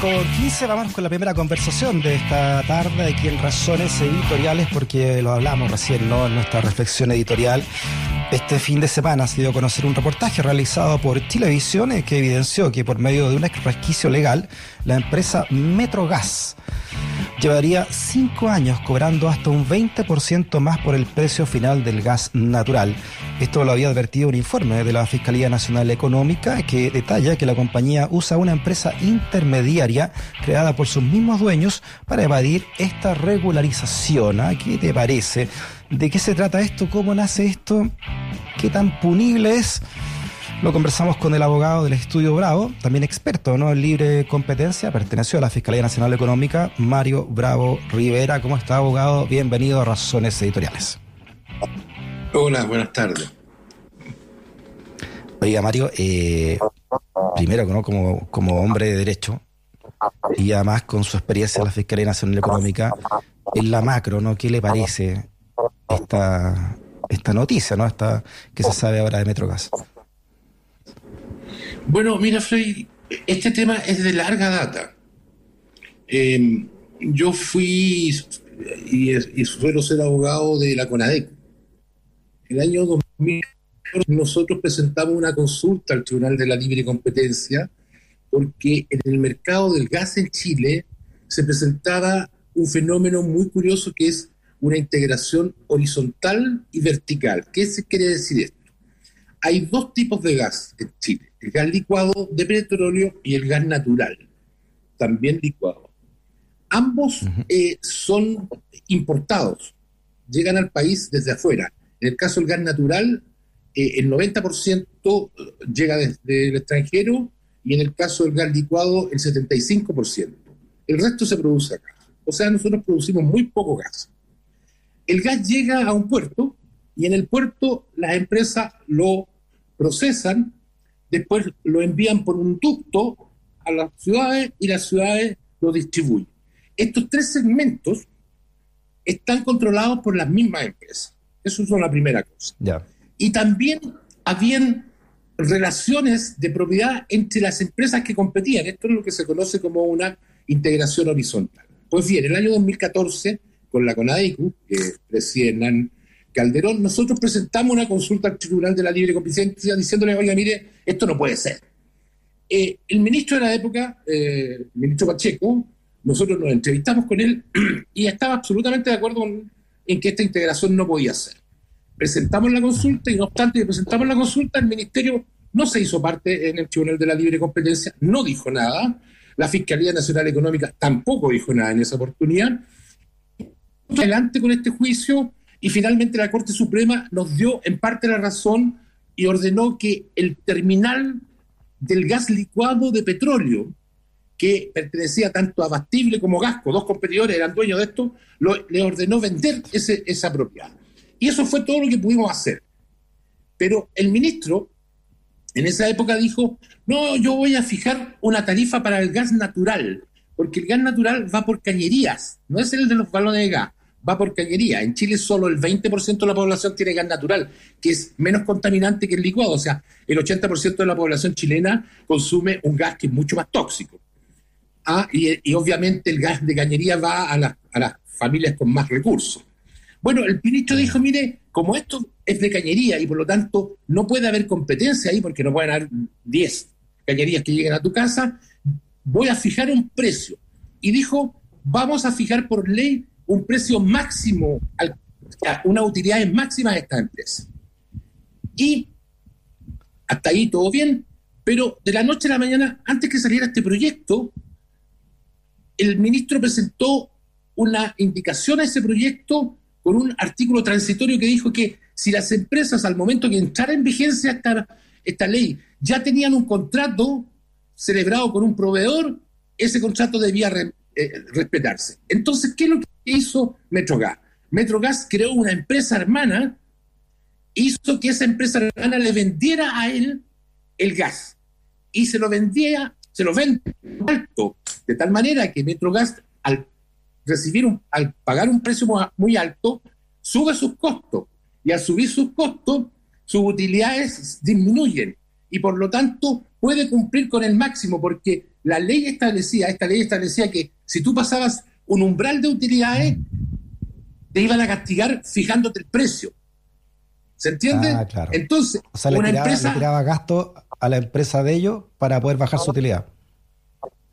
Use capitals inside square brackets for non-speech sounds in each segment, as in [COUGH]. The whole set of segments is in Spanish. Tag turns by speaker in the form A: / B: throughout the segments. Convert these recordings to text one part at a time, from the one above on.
A: con 15 vamos con la primera conversación de esta tarde aquí en Razones Editoriales, porque lo hablamos recién. En nuestra reflexión editorial. Este fin de semana se dio a conocer un reportaje realizado por Televisión eh, que evidenció que por medio de un resquicio legal, la empresa Metrogas llevaría cinco años cobrando hasta un 20% más por el precio final del gas natural. Esto lo había advertido un informe de la Fiscalía Nacional Económica que detalla que la compañía usa una empresa intermediaria creada por sus mismos dueños para evadir esta regularización. ¿A. ¿Qué te parece? ¿De qué se trata esto? ¿Cómo nace esto? ¿Qué tan punible es? Lo conversamos con el abogado del estudio Bravo, también experto ¿no? en libre competencia, perteneció a la Fiscalía Nacional Económica, Mario Bravo Rivera. ¿Cómo está, abogado? Bienvenido a Razones Editoriales.
B: Hola, buenas tardes.
A: Oiga, Mario, eh, primero ¿no? como, como hombre de derecho y además con su experiencia en la Fiscalía Nacional Económica, en la macro, ¿no? ¿Qué le parece esta, esta noticia, ¿no? Esta, que se sabe ahora de Metrogas?
B: Bueno, mira, Frey, este tema es de larga data. Em, yo fui y, suelo ser abogado de la CONADEC. El año 2000 nosotros presentamos una consulta al Tribunal de la Libre Competencia porque en el mercado del gas en Chile se presentaba un fenómeno muy curioso que es una integración horizontal y vertical. ¿Qué se quiere decir esto? Hay dos tipos de gas en Chile el gas licuado de petróleo y el gas natural, también licuado. Ambos eh, son importados, llegan al país desde afuera. En el caso del gas natural, eh, el 90% llega desde el extranjero y en el caso del gas licuado, el 75%. El resto se produce acá. O sea, nosotros producimos muy poco gas. El gas llega a un puerto y en el puerto las empresas lo procesan después lo envían por un ducto a las ciudades y las ciudades lo distribuyen. Estos tres segmentos están controlados por las mismas empresas. Eso es la primera cosa. Y también habían relaciones de propiedad entre las empresas que competían. Esto es lo que se conoce como una integración horizontal. Pues bien, en el año 2014, con la CONADICU, que presiden Calderón, nosotros presentamos una consulta al Tribunal de la Libre Competencia diciéndole, oiga, mire, esto no puede ser. Eh, el ministro de la época, eh, el ministro Pacheco, nosotros nos entrevistamos con él [CLEARS THROAT] y estaba absolutamente de acuerdo en que esta integración no podía ser. Presentamos la consulta y no obstante que presentamos la consulta, el ministerio no se hizo parte en el Tribunal de la Libre Competencia, no dijo nada. La Fiscalía Nacional Económica tampoco dijo nada en esa oportunidad. Adelante con este juicio y finalmente la Corte Suprema nos dio en parte la razón y ordenó que el terminal del gas licuado de petróleo, que pertenecía tanto a Bastible como Gasco, dos competidores eran dueños de esto, le ordenó vender ese, esa propiedad. Y eso fue todo lo que pudimos hacer. Pero el ministro en esa época dijo, no, yo voy a fijar una tarifa para el gas natural, porque el gas natural va por cañerías, no es el de los balones de gas va por cañería. En Chile solo el 20% de la población tiene gas natural, que es menos contaminante que el licuado. O sea, el 80% de la población chilena consume un gas que es mucho más tóxico. Ah, y, obviamente el gas de cañería va a, a las familias con más recursos. Bueno, el ministro dijo, mire, como esto es de cañería y por lo tanto no puede haber competencia ahí porque no pueden haber 10 cañerías que lleguen a tu casa, voy a fijar un precio. Y dijo, vamos a fijar por ley un precio máximo, una utilidad máxima de esta empresa. Y hasta ahí todo bien, pero de la noche a la mañana, antes que saliera este proyecto, el ministro presentó una indicación a ese proyecto con un artículo transitorio que dijo que si las empresas al momento que entrara en vigencia esta, esta ley ya tenían un contrato celebrado con un proveedor, ese contrato debía eh, respetarse. Entonces, ¿qué es lo que hizo Metrogas? Metrogas creó una empresa hermana, hizo que esa empresa hermana le vendiera a él el gas. Y se lo vendía, se lo vende alto, de tal manera que Metrogas al recibir un, al pagar un precio muy alto, sube sus costos. Y al subir sus costos, sus utilidades disminuyen. Y por lo tanto puede cumplir con el máximo, porque la ley establecía, esta ley establecía que si tú pasabas un umbral de utilidades, te iban a castigar fijándote el precio. ¿Se entiende?
A: Ah, claro.
B: Entonces,
A: o sea, le
B: una
A: tiraba,
B: empresa
A: le tiraba gasto a la empresa de ellos para poder bajar su utilidad.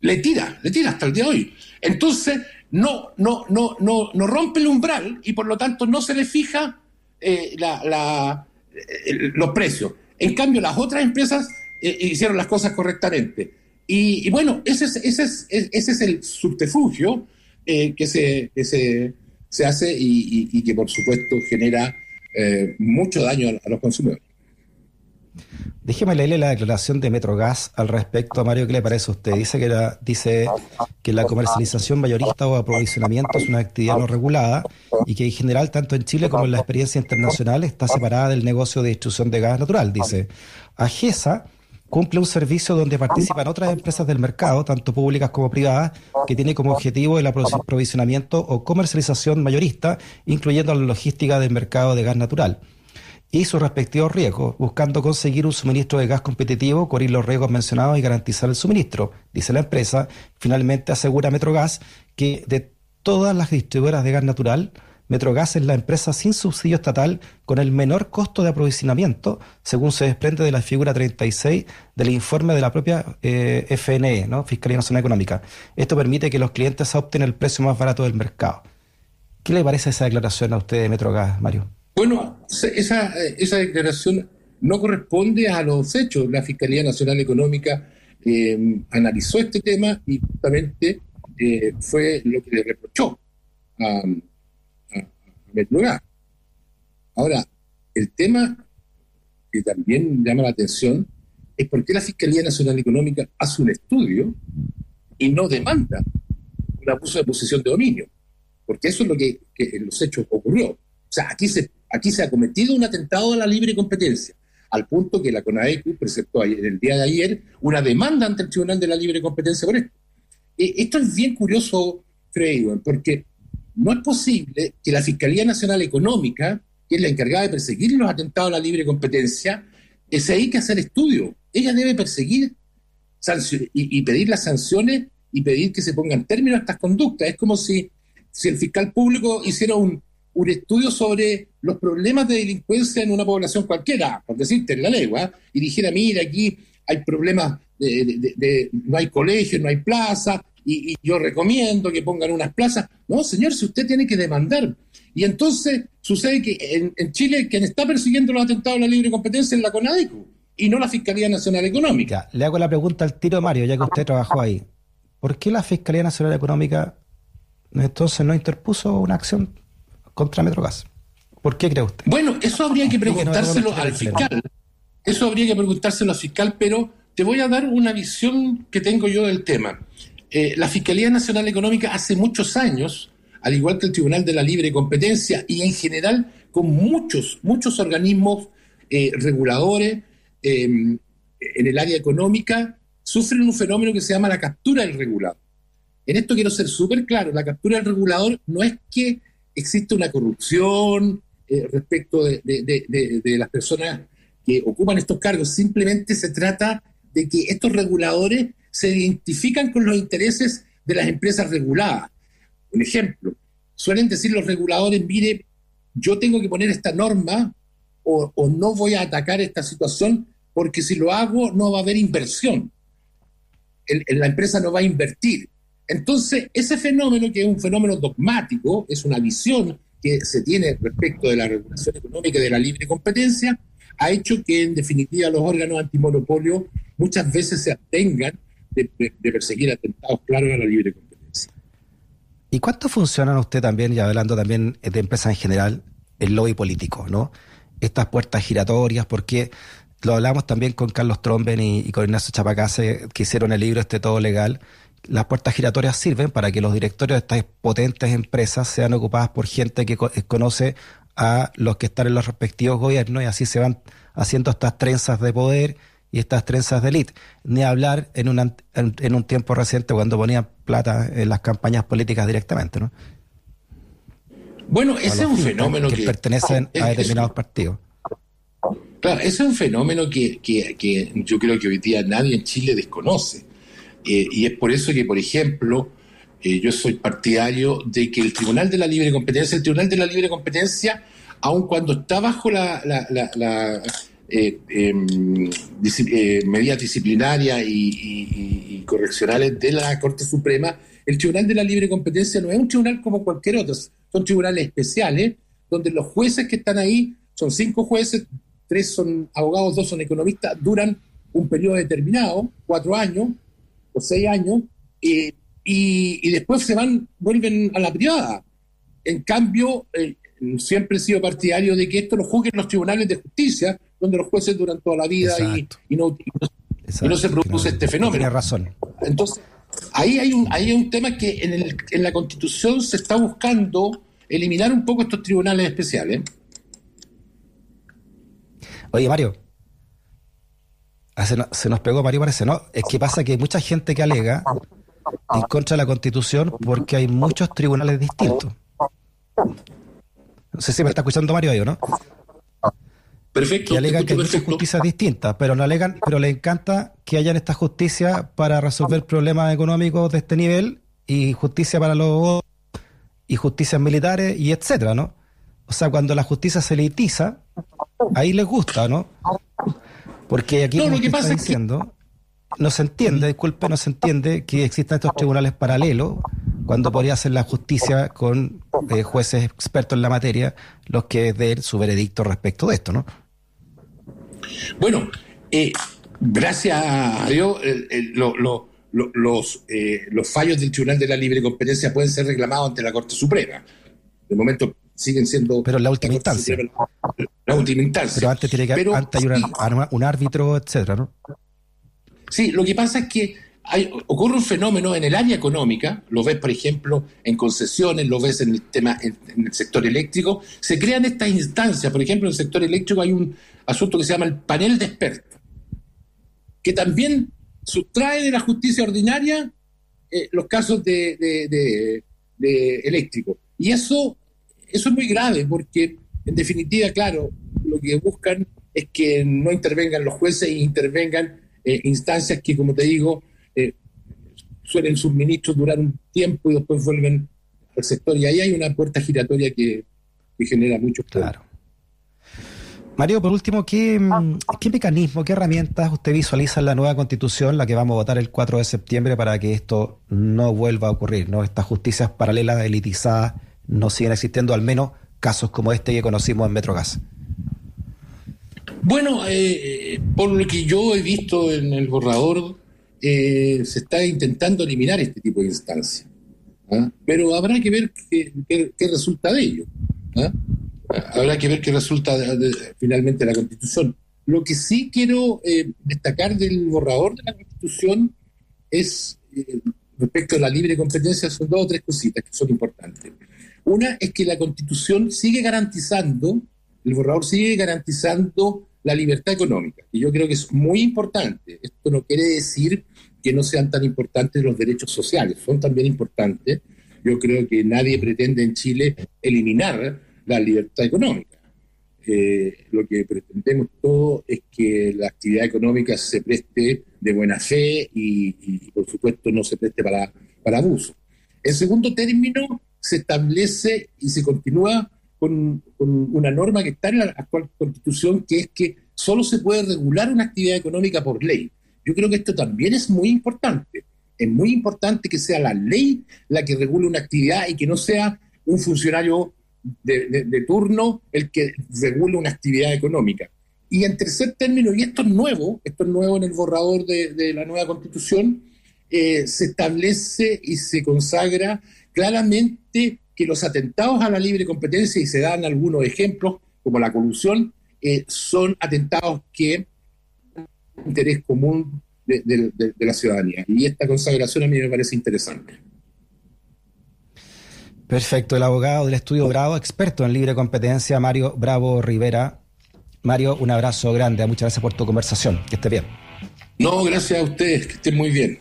B: le tira, le tira hasta el día de hoy. Entonces, no, no, no, no, no rompe el umbral y por lo tanto no se le fija eh, la- la- eh, los precios. En cambio, las otras empresas eh, hicieron las cosas correctamente. Y, y bueno, ese es, ese es, ese es el subterfugio eh, que, se, que se, se hace y, y- y que por supuesto genera eh, mucho daño a, a los consumidores.
A: Déjeme leerle la declaración de Metrogas al respecto, Mario, ¿qué le parece a usted? Dice que la, dice que la comercialización mayorista o aprovisionamiento es una actividad no regulada y que en general, tanto en Chile como en la experiencia internacional, está separada del negocio de distribución de gas natural. Dice, AGESA cumple un servicio donde participan otras empresas del mercado, tanto públicas como privadas, que tiene como objetivo el aprovi- aprovisionamiento o comercialización mayorista, incluyendo la logística del mercado de gas natural y sus respectivos riesgos, buscando conseguir un suministro de gas competitivo, cubrir los riesgos mencionados y garantizar el suministro. Dice la empresa, finalmente asegura Metrogas que de todas las distribuidoras de gas natural, Metrogas es la empresa sin subsidio estatal con el menor costo de aprovisionamiento, según se desprende de la figura 36 del informe de la propia eh, FNE, ¿no? Fiscalía Nacional Económica. Esto permite que los clientes opten el precio más barato del mercado. ¿Qué le parece esa declaración a usted de Metrogas, Mario?
B: Bueno, esa, esa declaración no corresponde a los hechos. La Fiscalía Nacional Económica eh, analizó este tema y justamente eh, fue lo que le reprochó a, a Metrogas. Ahora, el tema que también llama la atención es por qué la Fiscalía Nacional Económica hace un estudio y no demanda un abuso de posición de dominio, porque eso es lo que, en los hechos ocurrió. O sea, aquí se, aquí se ha cometido un atentado a la libre competencia, al punto que la CONAECU presentó ayer- el día de ayer una demanda ante el Tribunal de la Libre Competencia por esto. Eh, esto es bien curioso, Freddy, porque no es posible que la Fiscalía Nacional Económica, que es la encargada de perseguir los atentados a la libre competencia, eh, se dedique a hacer estudios. Ella debe perseguir y, y pedir las sanciones y pedir que se pongan términos a estas conductas. Es como si, el fiscal público hiciera un, estudio sobre los problemas de delincuencia en una población cualquiera, por decirte en la lengua, y dijera, mira, aquí hay problemas, de, no hay colegio, no hay plaza, y, y yo recomiendo que pongan unas plazas. No, señor, si usted tiene que demandar. Y entonces sucede que en, en Chile quien está persiguiendo los atentados a la libre competencia es la CONADECU y no la Fiscalía Nacional Económica.
A: Le hago la pregunta al tiro, Mario, ya que usted trabajó ahí. ¿Por qué la Fiscalía Nacional Económica entonces no interpuso una acción contra Metrogas? ¿Por qué cree usted?
B: Bueno, eso habría que preguntárselo al fiscal. Eso habría que preguntárselo al fiscal, pero te voy a dar una visión que tengo yo del tema. Eh, la Fiscalía Nacional Económica hace muchos años, al igual que el Tribunal de la Libre Competencia y en general con muchos, muchos organismos eh, reguladores eh, en el área económica, sufren un fenómeno que se llama la captura del regulador. En esto quiero ser súper claro, la captura del regulador no es que existe una corrupción respecto de- de las personas que ocupan estos cargos, simplemente se trata de que estos reguladores se identifican con los intereses de las empresas reguladas. Un ejemplo, suelen decir los reguladores, mire, yo tengo que poner esta norma o, no voy a atacar esta situación porque si lo hago no va a haber inversión. El- la empresa no va a invertir. Entonces, ese fenómeno, que es un fenómeno dogmático, es una visión que se tiene respecto de la regulación económica y de la libre competencia, ha hecho que, en definitiva, los órganos antimonopolio muchas veces se abstengan de, perseguir atentados claros a la libre competencia.
A: ¿Y cuánto funcionan usted también, y hablando también de empresas en general, el lobby político, ¿no? Estas puertas giratorias, porque lo hablamos también con Carlos Tromben y, y con Ignacio Chapacase, que hicieron el libro este Todo Legal. Las puertas giratorias sirven para que los directorios de estas potentes empresas sean ocupadas por gente que co- conoce a los que están en los respectivos gobiernos y así se van haciendo estas trenzas de poder y estas trenzas de élite. Ni hablar en, un ant- en, en un tiempo reciente cuando ponían plata en las campañas políticas directamente, ¿no?
B: Bueno, ese es un fenómeno
A: tanks
B: que,
A: pertenecen
B: es-
A: a
B: es-
A: determinados partidos.
B: Claro, ese es un fenómeno que, que, yo creo que hoy día nadie en Chile desconoce. Eh, y es por eso que, por ejemplo, eh, yo soy partidario de que el Tribunal de la Libre Competencia, el Tribunal de la Libre Competencia, aun cuando está bajo la, la, eh, em, medidas disciplinarias y, correccionales de la Corte Suprema, el Tribunal de la Libre Competencia no es un tribunal como cualquier otro, son tribunales especiales donde los jueces que están ahí son cinco jueces, tres son abogados, dos son economistas, duran un periodo determinado, cuatro años o seis años, y, después se van, vuelven a la privada. En cambio, eh, siempre he sido partidario de que esto lo juzguen los tribunales de justicia, donde los jueces duran toda la vida y, no, no, se produce este fenómeno.
A: Tiene razón.
B: Entonces, ahí hay un, ahí hay un tema que en, el, en la Constitución se está buscando eliminar un poco estos tribunales especiales.
A: Oye, Mario. Ah, se nos pegó Mario, parece, ¿no? Es que pasa que hay mucha gente que alega en contra de la Constitución porque hay muchos tribunales distintos. No sé si me está escuchando Mario ahí o no.
B: Perfecto.
A: Que alegan que hay muchas justicias distintas, pero no alegan, pero le encanta que hayan esta justicia para resolver problemas económicos de este nivel y justicia para los y justicias militares y etcétera, ¿no? O sea, cuando la justicia se elitiza, ahí les gusta, ¿no? Porque aquí,
B: no, está
A: diciendo, no se entiende, disculpe, no se entiende que existan estos tribunales paralelos cuando podría ser la justicia con eh, jueces expertos en la materia los que den su veredicto respecto de esto, ¿no?
B: Bueno, eh, gracias a Dios, los, eh, los fallos del Tribunal de la Libre Competencia pueden ser reclamados ante la Corte Suprema. De momento siguen siendo...
A: Pero la última instancia.
B: la última instancia.
A: Pero antes tiene que haber un árbitro, etcétera, ¿no?
B: Sí, lo que pasa es que hay, ocurre un fenómeno en el área económica, lo ves, por ejemplo, en concesiones, lo ves en el tema en, el sector eléctrico, se crean estas instancias, por ejemplo, en el sector eléctrico hay un asunto que se llama el panel de expertos, que también sustrae de la justicia ordinaria eh, los casos de, de, de eléctrico. Y eso eso es muy grave porque, en definitiva, claro, lo que buscan es que no intervengan los jueces e intervengan eh, instancias que, como te digo, eh, suelen suministros durar un tiempo y después vuelven al sector. Y ahí hay una puerta giratoria que, genera muchos
A: problemas. Claro. Mario, por último, ¿qué, ¿qué mecanismo, qué herramientas usted visualiza en la nueva constitución, la que vamos a votar el 4 de septiembre, para que esto no vuelva a ocurrir? ¿no? Estas justicias paralelas, elitizadas, no siguen existiendo al menos casos como este que conocimos en Metrogas.
B: Bueno, eh, por lo que yo he visto en el borrador, eh, se está intentando eliminar este tipo de instancias. ¿ah? Pero habrá que ver qué, resulta de ello. ¿ah? Habrá que ver qué resulta finalmente de la Constitución. Lo que sí quiero eh, destacar del borrador de la Constitución es, respecto a la libre competencia, son dos o tres cositas que son importantes. Una es que la Constitución sigue garantizando, el borrador sigue garantizando la libertad económica, y yo creo que es muy importante. Esto no quiere decir que no sean tan importantes los derechos sociales, son también importantes. Yo creo que nadie pretende en Chile eliminar la libertad económica. Eh, lo que pretendemos todos es que la actividad económica se preste de buena fe y, por supuesto, no se preste para, para abuso. En segundo término, se establece y se continúa con, una norma que está en la actual constitución, que es que solo se puede regular una actividad económica por ley. Yo creo que esto también es muy importante. Es muy importante que sea la ley la que regule una actividad y que no sea un funcionario de, turno el que regule una actividad económica. Y en tercer término, y esto es nuevo, esto es nuevo en el borrador de, la nueva constitución, eh, se establece y se consagra claramente que los atentados a la libre competencia, y se dan algunos ejemplos, como la colusión, eh, son atentados que interés común de, la ciudadanía. Y esta consagración a mí me parece interesante.
A: Perfecto, el abogado del estudio Bravo, experto en libre competencia, Mario Bravo Rivera. Mario, un abrazo grande, muchas gracias por tu conversación, que esté bien.
B: No, gracias a ustedes, que estén muy bien.